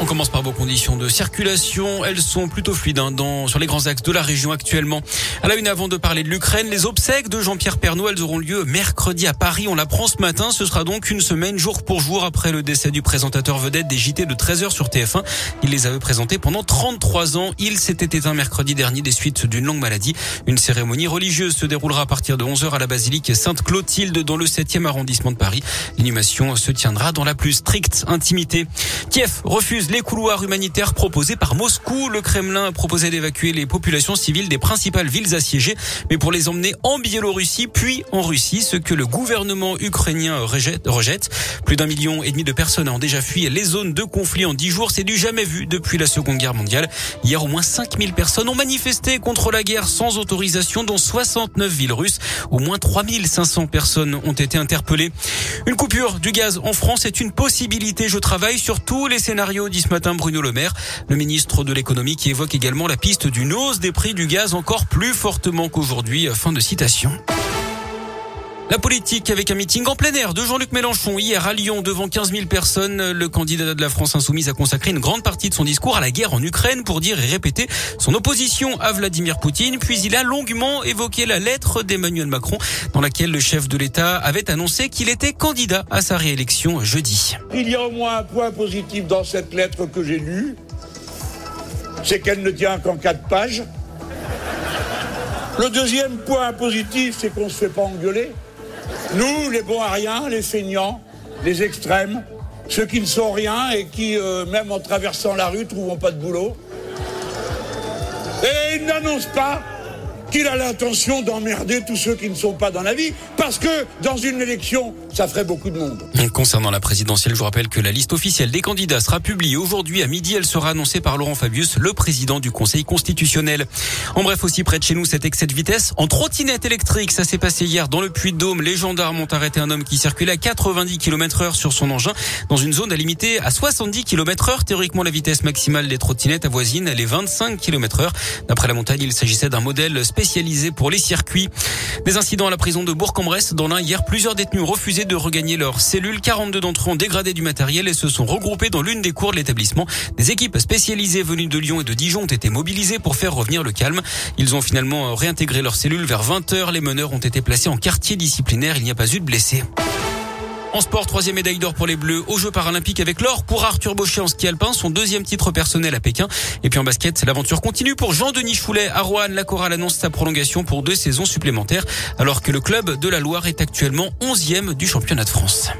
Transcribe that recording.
On commence par vos conditions de circulation. Elles sont plutôt fluides hein, dans, sur les grands axes de la région actuellement. À la une, avant de parler de l'Ukraine, les obsèques de Jean-Pierre Pernaud, elles auront lieu mercredi à Paris. On l'apprend ce matin. Ce sera donc une semaine jour pour jour après le décès du présentateur vedette des JT de 13h sur TF1. Il les avait présentés pendant 33 ans. Il s'était éteint mercredi dernier des suites d'une longue maladie. Une cérémonie religieuse se déroulera à partir de 11h à la basilique Sainte-Clotilde dans le 7e arrondissement de Paris. L'inhumation se tiendra dans la plus stricte intimité. Kiev refuse les couloirs humanitaires proposés par Moscou. Le Kremlin a proposé d'évacuer les populations civiles des principales villes assiégées, mais pour les emmener en Biélorussie puis en Russie, ce que le gouvernement ukrainien rejette. Plus d'un million et demi de personnes ont déjà fui les zones de conflit en dix jours. C'est du jamais vu depuis la Seconde Guerre mondiale. Hier, au moins 5000 personnes ont manifesté contre la guerre sans autorisation dans 69 villes russes. Au moins 3500 personnes ont été interpellées. Une coupure du gaz en France est une possibilité. Je travaille sur tous les scénarios ce matin Bruno Le Maire, le ministre de l'économie qui évoque également la piste d'une hausse des prix du gaz encore plus fortement qu'aujourd'hui. Fin de citation. La politique avec un meeting en plein air de Jean-Luc Mélenchon hier à Lyon devant 15 000 personnes. Le candidat de la France insoumise a consacré une grande partie de son discours à la guerre en Ukraine pour dire et répéter son opposition à Vladimir Poutine. Puis il a longuement évoqué la lettre d'Emmanuel Macron dans laquelle le chef de l'État avait annoncé qu'il était candidat à sa réélection jeudi. Il y a au moins un point positif dans cette lettre que j'ai lue, c'est qu'elle ne tient qu'en quatre pages. Le deuxième point positif, c'est qu'on ne se fait pas engueuler. Nous, les bons à rien, les feignants, les extrêmes, ceux qui ne sont rien et qui, euh, même en traversant la rue, trouveront pas de boulot. Et ils n'annoncent pas qu'il a l'intention d'emmerder tous ceux qui ne sont pas dans la vie, parce que dans une élection, ça ferait beaucoup de monde. Concernant la présidentielle, je vous rappelle que la liste officielle des candidats sera publiée aujourd'hui à midi. Elle sera annoncée par Laurent Fabius, le président du Conseil constitutionnel. En bref, aussi près de chez nous, cet excès de vitesse en trottinette électrique. Ça s'est passé hier dans le Puy-de-Dôme. Les gendarmes ont arrêté un homme qui circulait à 90 km heure sur son engin dans une zone à limiter à 70 km heure. Théoriquement, la vitesse maximale des trottinettes avoisine les 25 km heure. D'après la montagne, il s'agissait d'un modèle spécialisé pour les circuits. Des incidents à la prison de Bourg-en-Bresse. Dans l'un, hier, plusieurs détenus refusaient de regagner leur cellule. 42 d'entre eux ont dégradé du matériel et se sont regroupés dans l'une des cours de l'établissement. Des équipes spécialisées venues de Lyon et de Dijon ont été mobilisées pour faire revenir le calme. Ils ont finalement réintégré leur cellule vers 20 heures. Les meneurs ont été placés en quartier disciplinaire. Il n'y a pas eu de blessés. En sport, troisième médaille d'or pour les Bleus aux Jeux paralympiques avec l'or pour Arthur Baucher en ski alpin, son deuxième titre personnel à Pékin. Et puis en basket, l'aventure continue pour Jean-Denis Choulet à Rouen. La chorale annonce sa prolongation pour deux saisons supplémentaires alors que le club de la Loire est actuellement onzième du championnat de France.